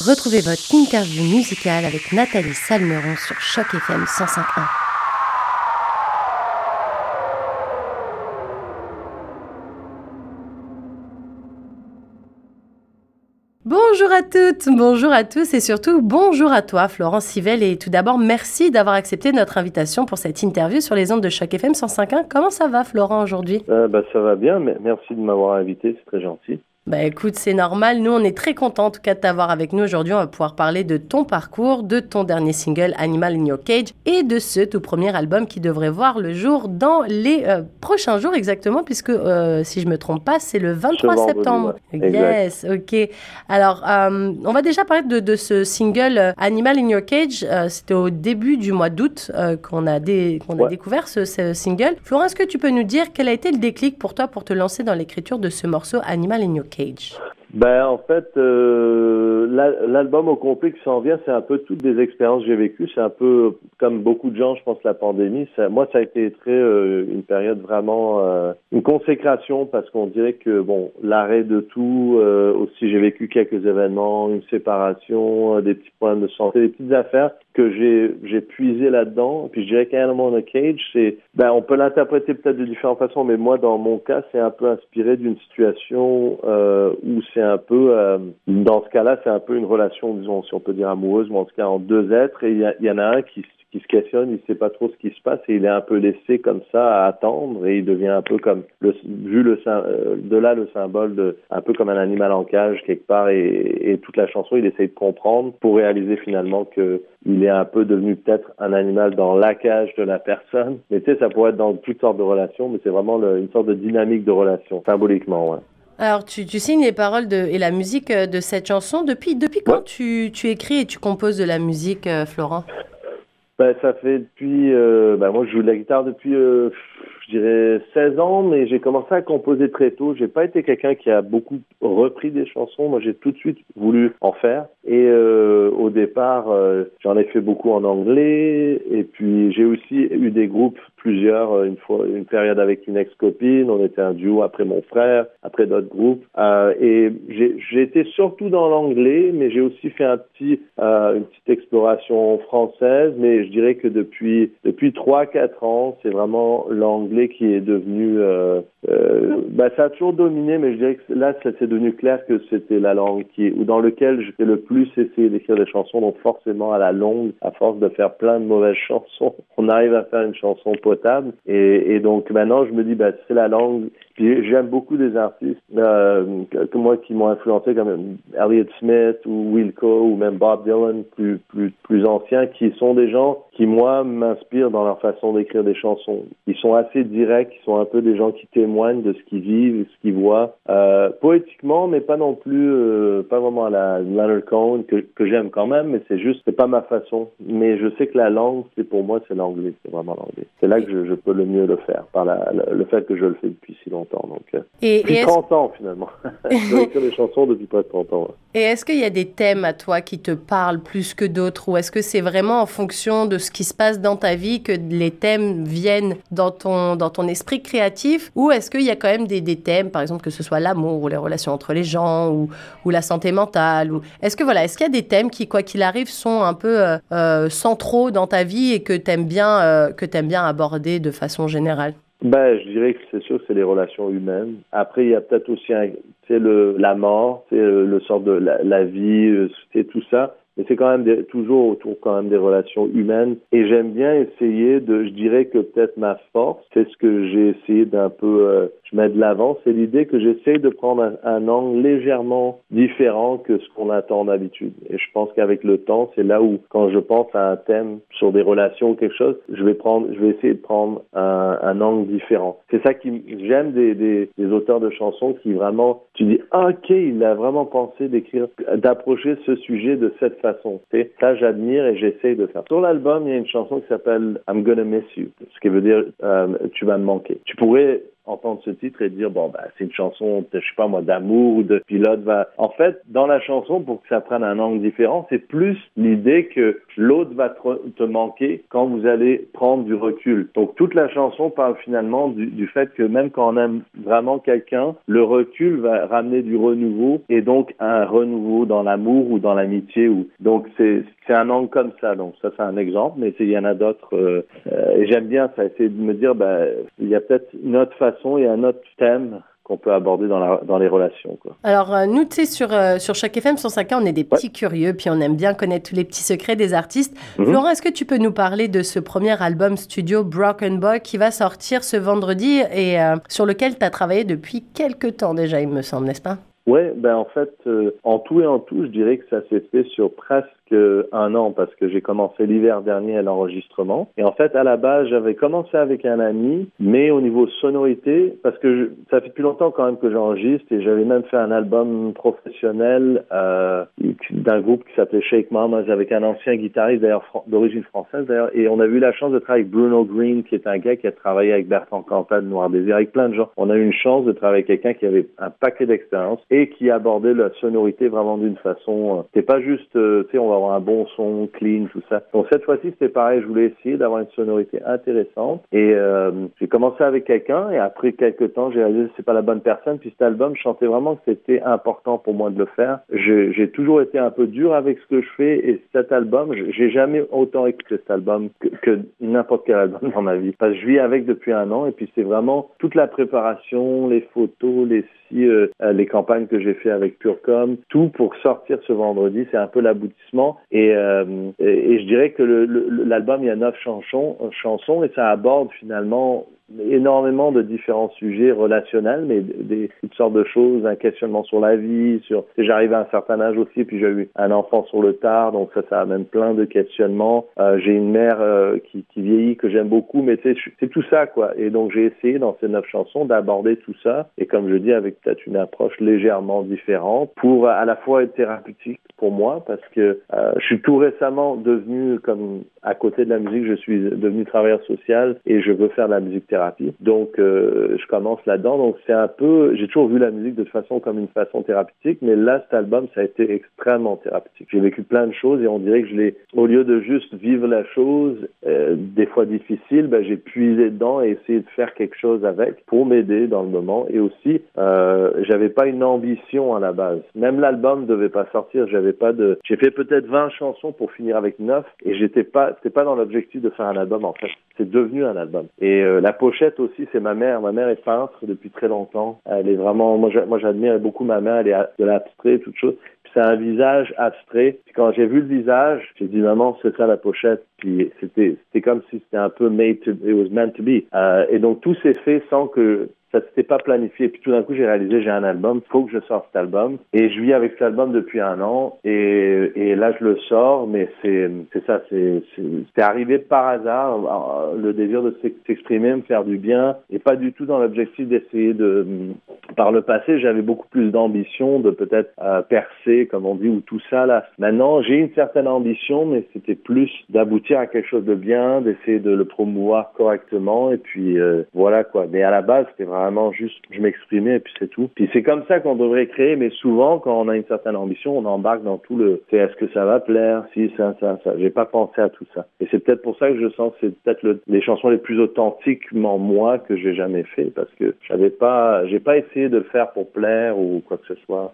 Retrouvez votre interview musicale avec Nathalie Salmeron sur Choc FM 105.1. Bonjour à toutes, bonjour à tous et surtout bonjour à toi Florence Sivel et tout d'abord merci d'avoir accepté notre invitation pour cette interview sur les ondes de Choc FM 105.1. Comment ça va Florent aujourd'hui? Euh, bah, Ça va bien, merci de m'avoir invité, c'est très gentil. Bah écoute, c'est normal. Nous, on est très contents en tout cas de t'avoir avec nous aujourd'hui. On va pouvoir parler de ton parcours, de ton dernier single Animal in Your Cage et de ce tout premier album qui devrait voir le jour dans les euh, prochains jours exactement, puisque euh, si je me trompe pas, c'est le 23 septembre. Yes, ok. Alors, euh, on va déjà parler de, de ce single Animal in Your Cage. C'était au début du mois d'août qu'on a, découvert ce, ce single. Florent, est-ce que tu peux nous dire quel a été le déclic pour toi pour te lancer dans l'écriture de ce morceau Animal in Your Cage? Ben en fait, euh, l'album au complet qui s'en vient, c'est un peu toutes des expériences que j'ai vécues. C'est un peu comme beaucoup de gens, je pense, la pandémie. Moi, ça a été très euh, une période vraiment euh, une consécration parce qu'on dirait que bon, l'arrêt de tout. Aussi, j'ai vécu quelques événements, une séparation, des petits problèmes de santé, des petites affaires que j'ai j'ai puisé là-dedans. Puis je dirais qu'Animal on a Cage, c'est ben on peut l'interpréter peut-être de différentes façons, mais moi, dans mon cas, c'est un peu inspiré d'une situation où c'est un peu, euh, dans ce cas-là, c'est un peu une relation, disons, si on peut dire amoureuse, mais en tout cas en deux êtres, et il y, en a un qui, qui se questionne, il sait pas trop ce qui se passe et il est un peu laissé comme ça à attendre et il devient un peu comme vu le euh, de là le symbole de un peu comme un animal en cage quelque part et, et toute la chanson il essaye de comprendre pour réaliser finalement que il est un peu devenu peut-être un animal dans la cage de la personne mais tu sais ça pourrait être dans toutes sortes de relations mais c'est vraiment une sorte de dynamique de relation symboliquement ouais. Alors, tu, tu, signes les paroles de, et la musique euh, de cette chanson. Depuis, depuis quand tu, tu, écris et tu composes de la musique, euh, Florent? Ben, Ça fait depuis... Euh, ben, moi, je joue de la guitare depuis, euh, dirais, 16 ans, mais j'ai commencé à composer très tôt. J'ai pas été quelqu'un qui a beaucoup repris des chansons. Moi, j'ai tout de suite voulu en faire. Et euh, au départ, j'en ai fait beaucoup en anglais. Et puis, j'ai aussi eu des groupes plusieurs, euh, une fois, une période avec une ex-copine, on était un duo après mon frère, après d'autres groupes. Euh, et j'ai été surtout dans l'anglais, mais j'ai aussi fait un petit, euh, une petite exploration française. Mais je dirais que depuis depuis trois quatre ans, c'est vraiment l'anglais qui est devenu. Euh, euh, bah, ça a toujours dominé, mais je dirais que là, ça s'est devenu clair que c'était la langue qui, ou dans lequel j'ai le plus essayé d'écrire des chansons. Donc forcément, à la longue, à force de faire plein de mauvaises chansons, on arrive à faire une chanson potable. Et, et donc maintenant, je me dis, bah, c'est la langue. Puis j'aime beaucoup des artistes euh, que moi qui m'ont influencé, comme Elliott Smith ou Wilco ou même Bob Dylan, plus plus plus anciens, qui sont des gens qui moi m'inspirent dans leur façon d'écrire des chansons. Ils sont assez directs, ils sont un peu des gens qui témoignent de ce qu'ils vivent, ce qu'ils voient, euh, poétiquement, mais pas non plus, euh, pas vraiment à la Leonard Cohen que, que j'aime quand même, mais c'est juste, c'est pas ma façon. Mais je sais que la langue, c'est pour moi, c'est l'anglais, c'est vraiment l'anglais. C'est là que je, je, peux le mieux le faire, par la, le, fait que je le fais depuis si longtemps. Donc, euh, et, depuis 30 ans finalement. J'écris des chansons depuis près de 30 ans. Et est-ce qu'il y a des thèmes à toi qui te parlent plus que d'autres, ou est-ce que c'est vraiment en fonction de ce qui se passe dans ta vie que les thèmes viennent dans ton dans ton esprit créatif, ou est-ce qu'il y a quand même des, des, thèmes, par exemple que ce soit l'amour ou les relations entre les gens ou, ou la santé mentale, ou est-ce que voilà, est-ce qu'il y a des thèmes qui quoi qu'il arrive sont un peu euh, euh centraux dans ta vie et que bien euh, que t'aimes bien aborder de façon générale? Ben, je dirais que c'est sûr, c'est les relations humaines. Après, il y a peut-être aussi un, le, la mort, le, le, sort de la, la vie, c'est tout ça mais c'est quand même des, toujours autour quand même des relations humaines. Et j'aime bien essayer de, je dirais que peut-être ma force, c'est ce que j'ai essayé d'un peu, euh, je mets de l'avant, c'est l'idée que j'essaye de prendre un, angle légèrement différent que ce qu'on attend d'habitude. Et je pense qu'avec le temps, c'est là où, quand je pense à un thème sur des relations ou quelque chose, je vais prendre, je vais essayer de prendre un, angle différent. C'est ça qui, j'aime des, des, des auteurs de chansons qui vraiment, tu dis, ok, il a vraiment pensé d'écrire, d'approcher ce sujet de cette façon façon. Ça, j'admire et j'essaie de faire. Sur l'album, il y a une chanson qui s'appelle I'm Gonna Miss You, ce qui veut dire euh, tu vas me manquer. Tu pourrais entendre ce titre et dire bon bah c'est une chanson je sais pas moi d'amour ou de pilote va en fait dans la chanson pour que ça prenne un angle différent c'est plus l'idée que l'autre va te manquer quand vous allez prendre du recul. Donc toute la chanson parle finalement du, du fait que même quand on aime vraiment quelqu'un le recul va ramener du renouveau et donc un renouveau dans l'amour ou dans l'amitié ou donc c'est c'est un angle comme ça. Donc ça c'est un exemple mais il y en a d'autres euh, euh, et j'aime bien ça essayer de me dire bah il y a peut-être une autre façon et un autre thème qu'on peut aborder dans, la, dans les relations. Quoi. Alors, euh, nous, tu sais, sur, euh, sur chaque FM 105 on est des petits curieux, puis on aime bien connaître tous les petits secrets des artistes. Mhm. Florent, est-ce que tu peux nous parler de ce premier album studio Broken Boy qui va sortir ce vendredi et euh, sur lequel tu as travaillé depuis quelques temps déjà, il me semble, n'est-ce pas? Oui, ben en fait, en tout et en tout, je dirais que ça s'est fait sur presque un an parce que j'ai commencé l'hiver dernier à l'enregistrement. Et en fait, à la base, j'avais commencé avec un ami, mais au niveau sonorité, parce que ça fait plus longtemps quand même que j'enregistre et j'avais même fait un album professionnel euh, d'un groupe qui s'appelait Shake Mamas avec un ancien guitariste d'ailleurs d'origine française d'ailleurs. Et on a eu la chance de travailler avec Bruno Green, qui est un gars qui a travaillé avec Bertrand Cantat de Noir Désir, avec plein de gens. On a eu une chance de travailler avec quelqu'un qui avait un paquet d'expérience et qui abordait la sonorité vraiment d'une façon. Euh, c'est pas juste, euh, tu sais, on va avoir un bon son, clean, tout ça. Donc cette fois-ci, c'était pareil. Je voulais essayer d'avoir une sonorité intéressante. Et euh, j'ai commencé avec quelqu'un et après quelques temps, j'ai réalisé que c'est pas la bonne personne. Puis cet album, je sentais vraiment que c'était important pour moi de le faire. J'ai toujours été un peu dur avec ce que je fais et cet album, j'ai jamais autant écouté cet album que, que n'importe quel album dans ma vie. Parce que je vis avec depuis un an et puis c'est vraiment toute la préparation, les photos, les euh, les campagnes que j'ai fait avec Purecom, tout pour sortir ce vendredi. C'est un peu l'aboutissement. Et, euh, et, je dirais que l'album, il y a neuf chansons, chansons et ça aborde finalement énormément de différents sujets relationnels, mais des, toutes sortes de choses, un questionnement sur la vie, sur j'arrive à un certain âge aussi, puis j'ai eu un enfant sur le tard, donc ça, ça amène plein de questionnements. Euh, j'ai une mère euh, qui, qui, vieillit que j'aime beaucoup, mais c'est tout ça quoi. Et donc j'ai essayé dans ces neuf chansons d'aborder tout ça, et comme je dis, avec peut-être une approche légèrement différente pour à la fois être thérapeutique pour moi, parce que euh, je suis tout récemment devenu comme à côté de la musique, je suis devenu travailleur social et je veux faire de la musique thérapeutique donc, euh, je commence là-dedans. Donc, c'est un peu, j'ai toujours vu la musique de toute façon comme une façon thérapeutique, mais là, cet album, ça a été extrêmement thérapeutique. J'ai vécu plein de choses et on dirait que je l'ai, au lieu de juste vivre la chose, euh, des fois difficile, ben, j'ai puisé dedans et essayé de faire quelque chose avec pour m'aider dans le moment. Et aussi, euh, j'avais pas une ambition à la base. Même l'album devait pas sortir. J'avais pas de, j'ai fait peut-être 20 chansons pour finir avec 9 et j'étais pas, c'était pas dans l'objectif de faire un album en fait. C'est devenu un album. Et euh, la pochette aussi, c'est ma mère. Ma mère est peintre depuis très longtemps. Elle est vraiment, moi, j'admire beaucoup ma mère. Elle est de l'abstrait, toute chose. C'est un visage abstrait. Puis quand j'ai vu le visage, j'ai dit maman, c'est ça la pochette. Puis c'était, c'était comme si c'était un peu made to, it was meant to be. Euh, et donc tout s'est fait sans que ça s'était pas planifié. Puis tout d'un coup, j'ai réalisé, j'ai un album, faut que je sorte cet album. Et je vis avec cet album depuis un an. Et, et là, je le sors, mais c'est, c'est ça, c'est, c'est arrivé par hasard, le désir de s'exprimer, me faire du bien, et pas du tout dans l'objectif d'essayer de, par le passé, j'avais beaucoup plus d'ambition de peut-être euh, percer, comme on dit, ou tout ça, là. Maintenant, j'ai une certaine ambition, mais c'était plus d'aboutir à quelque chose de bien, d'essayer de le promouvoir correctement, et puis, euh, voilà, quoi. Mais à la base, c'était vraiment vraiment juste, je m'exprimais et puis c'est tout. Puis c'est comme ça qu'on devrait créer, mais souvent, quand on a une certaine ambition, on embarque dans tout le, c'est est-ce que ça va plaire, si, ça, ça, ça. J'ai pas pensé à tout ça. Et c'est peut-être pour ça que je sens que c'est peut-être les chansons les plus authentiquement moi que j'ai jamais fait, parce que j'avais pas, j'ai pas essayé de le faire pour plaire ou quoi que ce soit.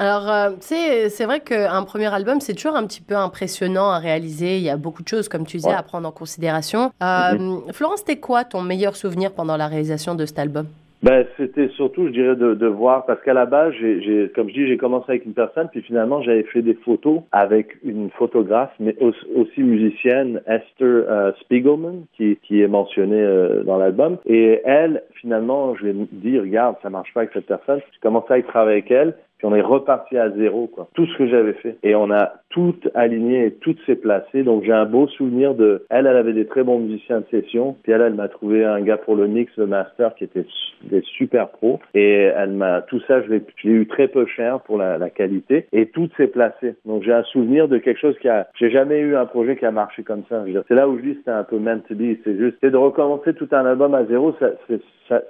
Alors, euh, c'est vrai qu'un premier album, c'est toujours un petit peu impressionnant à réaliser. Il y a beaucoup de choses, comme tu disais, à prendre en considération. Euh, mhm. Florence, c'était quoi ton meilleur souvenir pendant la réalisation de cet album? Ben, c'était surtout, je dirais, de, de voir, parce qu'à la base, j'ai, comme je dis, j'ai commencé avec une personne, puis finalement, j'avais fait des photos avec une photographe, mais aussi, musicienne, Esther euh, Spiegelman, qui, qui est mentionnée euh, dans l'album. Et elle, finalement, je lui ai dit, regarde, ça marche pas avec cette personne. J'ai commencé à travailler avec elle, Puis on est reparti à zéro, quoi. Tout ce que j'avais fait. Et on a tout aligné et tout s'est placé. Donc j'ai un beau souvenir de, elle, elle avait des très bons musiciens de session. Puis elle, elle m'a trouvé un gars pour le mix, le master, qui était des super pros. Et elle m'a, tout ça, je l'ai eu très peu cher pour la, la qualité. Et tout s'est placé. Donc j'ai un souvenir de quelque chose qui a, j'ai jamais eu un projet qui a marché comme ça. C'est là où je dis c'était un peu meant to be. C'est juste, c'est de recommencer tout un album à zéro.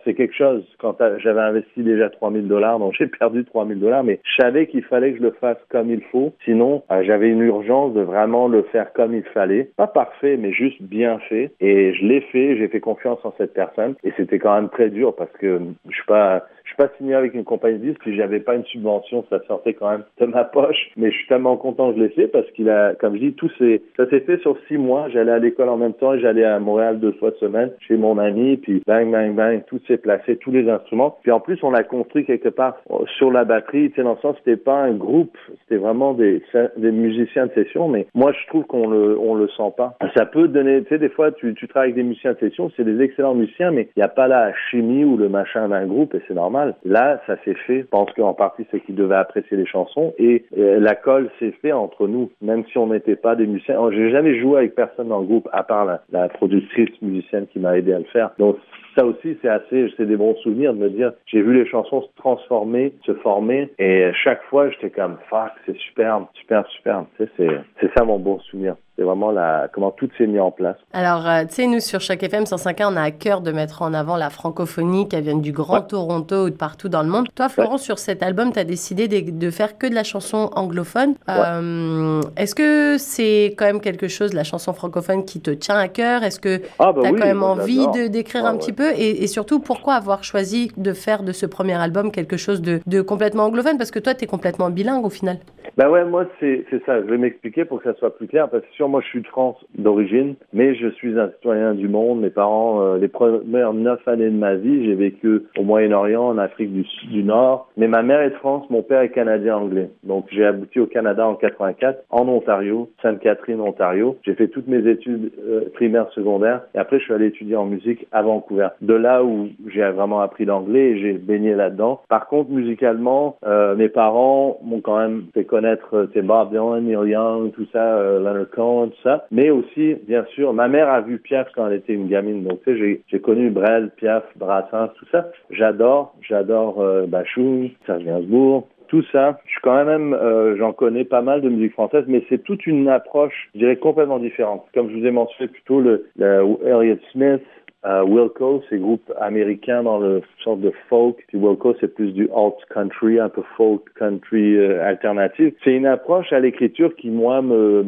C'est quelque chose. Quand j'avais investi déjà 3000 dollars, donc j'ai perdu 3000 dollars, mais je savais qu'il fallait que je le fasse comme il faut. Sinon, euh, j'avais une urgence de vraiment le faire comme il fallait. Pas parfait, mais juste bien fait. Et je l'ai fait, j'ai fait confiance en cette personne. Et c'était quand même très dur parce que je suis pas, je suis pas signé avec une compagnie de disques, puis j'avais pas une subvention, ça sortait quand même de ma poche. Mais je suis tellement content que je l'ai fait parce qu'il a, comme je dis, tout s'est, ça s'est fait sur six mois. J'allais à l'école en même temps et j'allais à Montréal deux fois de semaine chez mon ami, puis bang, bang, bang, tout s'est placé, tous les instruments. Puis en plus, on a construit quelque part sur la batterie, tu sais, dans le sens, c'était pas un groupe, c'était vraiment des, des musiciens de session, mais moi, je trouve qu'on le, on le sent pas. Ça peut donner, tu sais, des fois, tu, tu travailles avec des musiciens de session, c'est des excellents musiciens, mais il n'y a pas la chimie ou le machin d'un groupe et c'est normal. Là, ça s'est fait. Je pense qu'en partie, c'est qu'ils devaient apprécier les chansons et euh, la colle s'est fait entre nous, même si on n'était pas des musiciens. J'ai jamais joué avec personne dans le groupe, à part la, la productrice musicienne qui m'a aidé à le faire. Donc, ça aussi, c'est assez, c'est des bons souvenirs de me dire, j'ai vu les chansons se transformer, se former, et chaque fois, j'étais comme, fuck, c'est superbe, superbe, superbe. C'est ça mon bon souvenir. C'est vraiment la, comment tout s'est mis en place. Alors, euh, tu sais, nous, sur chaque FM 105.1, on a à cœur de mettre en avant la francophonie qui vient du Grand Toronto ou de partout dans le monde. Toi, Florence, sur cet album, tu as décidé de, de, faire que de la chanson anglophone. Euh, Est-ce que c'est quand même quelque chose, la chanson francophone, qui te tient à cœur? Est-ce que ah, bah tu as oui, quand même moi, envie de d'écrire Ah, un petit peu? Et, et surtout, pourquoi avoir choisi de faire de ce premier album quelque chose de, de complètement anglophone? Parce que toi, tu es complètement bilingue au final. Ben ouais, moi c'est ça. Je vais m'expliquer pour que ça soit plus clair parce que sûr, moi je suis de France d'origine, mais je suis un citoyen du monde. Mes parents, euh, les premières neuf années de ma vie, j'ai vécu au Moyen-Orient, en Afrique du, du Nord. Mais ma mère est de France, mon père est canadien anglais. Donc j'ai abouti au Canada en 84, en Ontario, Sainte-Catherine, Ontario. J'ai fait toutes mes études euh, primaires, secondaires, et après je suis allé étudier en musique à Vancouver. De là où j'ai vraiment appris l'anglais et j'ai baigné là-dedans. Par contre, musicalement, euh, mes parents m'ont quand même fait connaître euh, c'est Bob Dylan, Neil Young, tout ça, euh, Leonard Cohen, tout ça. Mais aussi, bien sûr, ma mère a vu Piaf quand elle était une gamine. Donc, tu sais, j'ai, j'ai connu Brel, Piaf, Brassens, tout ça. J'adore, j'adore euh, Bachung, Serge Gainsbourg, tout ça, je suis quand même, euh, j'en connais pas mal de musique française, mais c'est toute une approche, je dirais, complètement différente. Comme je vous ai mentionné plutôt le, le Elliott Smith, euh, Wilco, c'est groupe américain dans le sorte de folk. Puis Wilco, c'est plus du alt country, un peu folk country euh, alternative. C'est une approche à l'écriture qui, moi, me,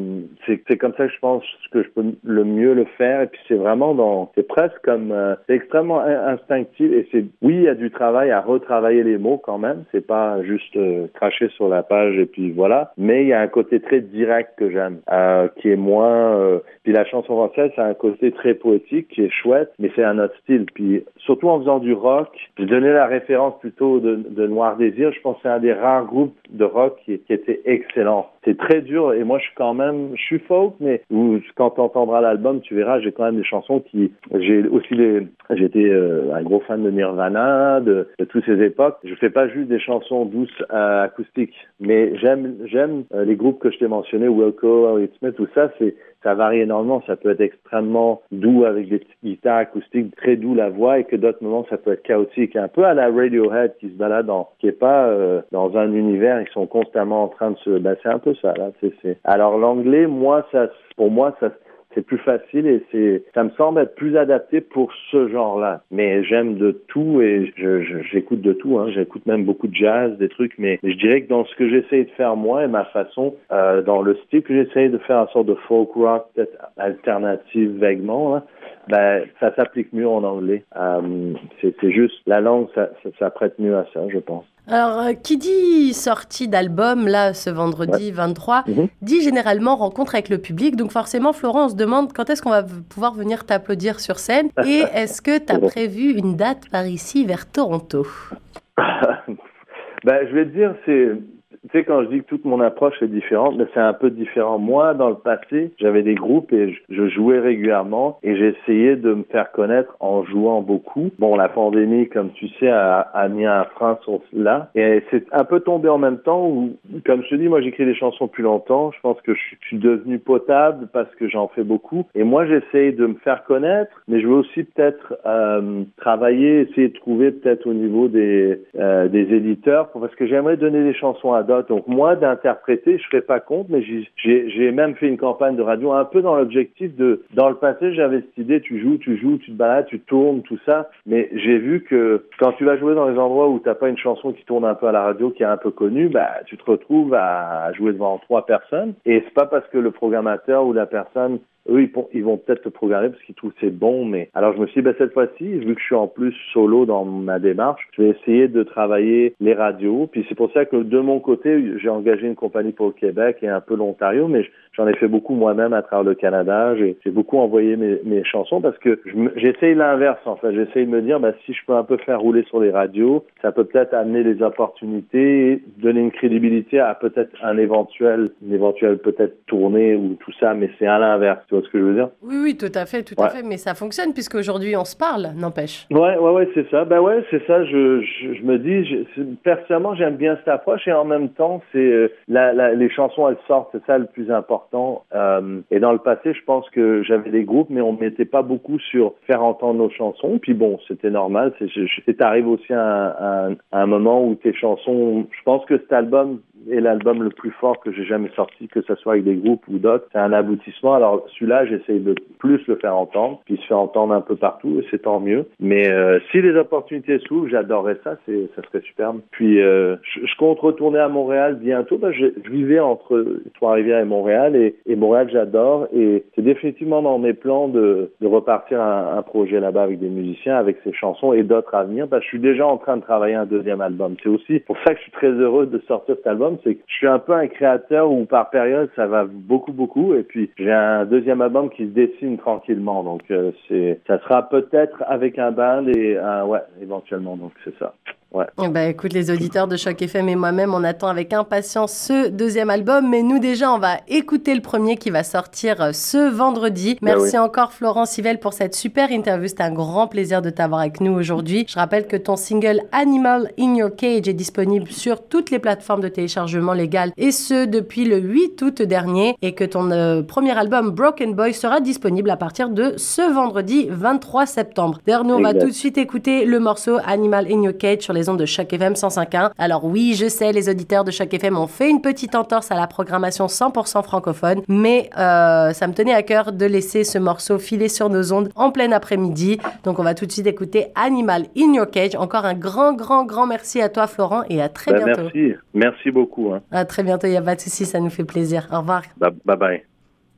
c'est, c'est comme ça que je pense que je peux le mieux le faire. Et puis c'est vraiment dans, c'est presque comme, euh, c'est extrêmement in- instinctif. Et c'est, oui, il y a du travail à retravailler les mots quand même. C'est pas juste euh, cracher sur la page et puis voilà. Mais il y a un côté très direct que j'aime, euh, qui est moins. euh, puis la chanson française, c'est un côté très poétique qui est chouette, mais c'est un autre style. Puis surtout en faisant du rock, j'ai donné la référence plutôt de, de Noir Désir. Je pense que c'est un des rares groupes de rock qui, était excellent. C'est très dur et moi je suis quand même, je suis folk, mais quand tu entendras l'album, tu verras, j'ai quand même des chansons qui, j'ai aussi les, j'étais euh, un gros fan de Nirvana, de, toutes ces époques. Je fais pas juste des chansons douces euh, acoustiques, mais j'aime, euh, les groupes que je t'ai mentionnés, Wilco, Elliott Smith, tout ça, c'est ça varie énormément. Ça peut être extrêmement doux avec des petites guitares acoustiques, très doux la voix, et que d'autres moments ça peut être chaotique, un peu à la Radiohead qui se balade dans, qui est pas euh, dans un univers, ils sont constamment en train de se, ben c'est un peu ça là. C'est, c'est. Alors l'anglais, moi ça, pour moi ça c'est plus facile et c'est ça me semble être plus adapté pour ce genre-là. Mais j'aime de tout et j'écoute de tout. Hein. J'écoute même beaucoup de jazz, des trucs. Mais je dirais que dans ce que j'essaye de faire moi et ma façon, euh, dans le style que j'essaye de faire, une sorte de folk rock, peut-être alternative vaguement, là, ben ça s'applique mieux en anglais. Euh, c'est, juste la langue, ça, ça, ça prête mieux à ça, je pense. Alors, euh, qui dit sortie d'album, là, ce vendredi 23, Mhm. dit généralement rencontre avec le public. Donc, forcément, Florent, on se demande quand est-ce qu'on va pouvoir venir t'applaudir sur scène et est-ce que tu as prévu une date par ici, vers Toronto? Ben, je vais te dire, c'est, tu sais, quand je dis que toute mon approche est différente, mais c'est un peu différent. Moi, dans le passé, j'avais des groupes et je jouais régulièrement et essayé de me faire connaître en jouant beaucoup. Bon, la pandémie, comme tu sais, a, a mis un frein sur cela. Et c'est un peu tombé en même temps où, comme je te dis, moi, j'écris des chansons plus longtemps. Je pense que je suis devenu potable parce que j'en fais beaucoup. Et moi, j'essaye de me faire connaître, mais je veux aussi peut-être euh, travailler, essayer de trouver peut-être au niveau des, euh, des éditeurs, parce que j'aimerais donner des chansons à Donc moi, d'interpréter, je ne ferai pas compte, mais j'ai même fait une campagne de radio un peu dans l'objectif de, dans le passé, j'avais cette idée, tu joues, tu joues, tu te balades, tu tournes, tout ça, mais j'ai vu que quand tu vas jouer dans les endroits où tu n'as pas une chanson qui tourne un peu à la radio, qui est un peu connue, bah, tu te retrouves à jouer devant trois personnes, et c'est pas parce que le programmateur ou la personne eux, ils, vont peut-être te programmer parce qu'ils trouvent c'est bon, mais alors je me suis dit, ben, cette fois-ci, vu que je suis en plus solo dans ma démarche, je vais essayer de travailler les radios. Puis c'est pour ça que de mon côté, j'ai engagé une compagnie pour le Québec et un peu l'Ontario, mais j'en ai fait beaucoup moi-même à travers le Canada. J'ai beaucoup envoyé mes, mes, chansons parce que j'essaye l'inverse, en fait. J'essaye de me dire, ben, si je peux un peu faire rouler sur les radios, ça peut peut-être amener des opportunités, donner une crédibilité à peut-être un éventuel, une éventuelle peut-être tournée ou tout ça, mais c'est à l'inverse tu vois ce que je veux dire? Oui, oui, tout à fait, tout à fait. Mais ça fonctionne puisque aujourd'hui on se parle, n'empêche. Ouais, ouais, ouais, c'est ça. Ben ouais, c'est ça. Je, je, me dis, je, personnellement, j'aime bien cette approche et en même temps, c'est euh, les chansons, elles sortent, c'est ça le plus important. Euh, et dans le passé, je pense que j'avais des groupes, mais on mettait pas beaucoup sur faire entendre nos chansons. Puis bon, c'était normal. C'est arrivé aussi à un, un moment où tes chansons, je pense que cet album est l'album le plus fort que j'ai jamais sorti, que ce soit avec des groupes ou d'autres. C'est un aboutissement. Alors celui-là, j'essaye de plus le faire entendre, puis se fait entendre un peu partout, et c'est tant mieux. Mais euh, si les opportunités s'ouvrent, j'adorerais ça, c'est ça serait superbe. Puis euh, je, je, compte retourner à Montréal bientôt. Ben, je, je, vivais entre Trois-Rivières et Montréal, et, et Montréal, j'adore, et c'est définitivement dans mes plans de, de repartir un, un projet là-bas avec des musiciens, avec ces chansons et d'autres à venir, parce que je suis déjà en train de travailler un deuxième album. C'est aussi pour ça que je suis très heureux de sortir cet album c'est que je suis un peu un créateur où par période ça va beaucoup beaucoup. Et puis j'ai un deuxième album qui se dessine tranquillement. Donc euh, c'est ça sera peut-être avec un band et un, ouais éventuellement. Donc c'est ça. Ouais. Eh ben, écoute, les auditeurs de Choc FM et moi-même, on attend avec impatience ce deuxième album. Mais nous, déjà, on va écouter le premier qui va sortir euh, ce vendredi. Ben Merci encore, Florent Sivelle, pour cette super interview. C'était un grand plaisir de t'avoir avec nous aujourd'hui. Je rappelle que ton single Animal in Your Cage est disponible sur toutes les plateformes de téléchargement légal et ce, depuis le 8 août dernier. Et que ton euh, premier album, Broken Boy, sera disponible à partir de ce vendredi 23 septembre. D'ailleurs, nous, on va tout de suite écouter le morceau Animal in Your Cage sur les de chaque FM 105.1. Alors oui, je sais, les auditeurs de chaque FM ont fait une petite entorse à la programmation 100% francophone, mais euh, ça me tenait à cœur de laisser ce morceau filer sur nos ondes en plein après-midi. Donc on va tout de suite écouter Animal in Your Cage. Encore un grand, grand, grand merci à toi Florent et à très ben, bientôt. Merci, merci beaucoup. Hein. À très bientôt, il n'y a pas de souci, ça nous fait plaisir. Au revoir. bye. bye.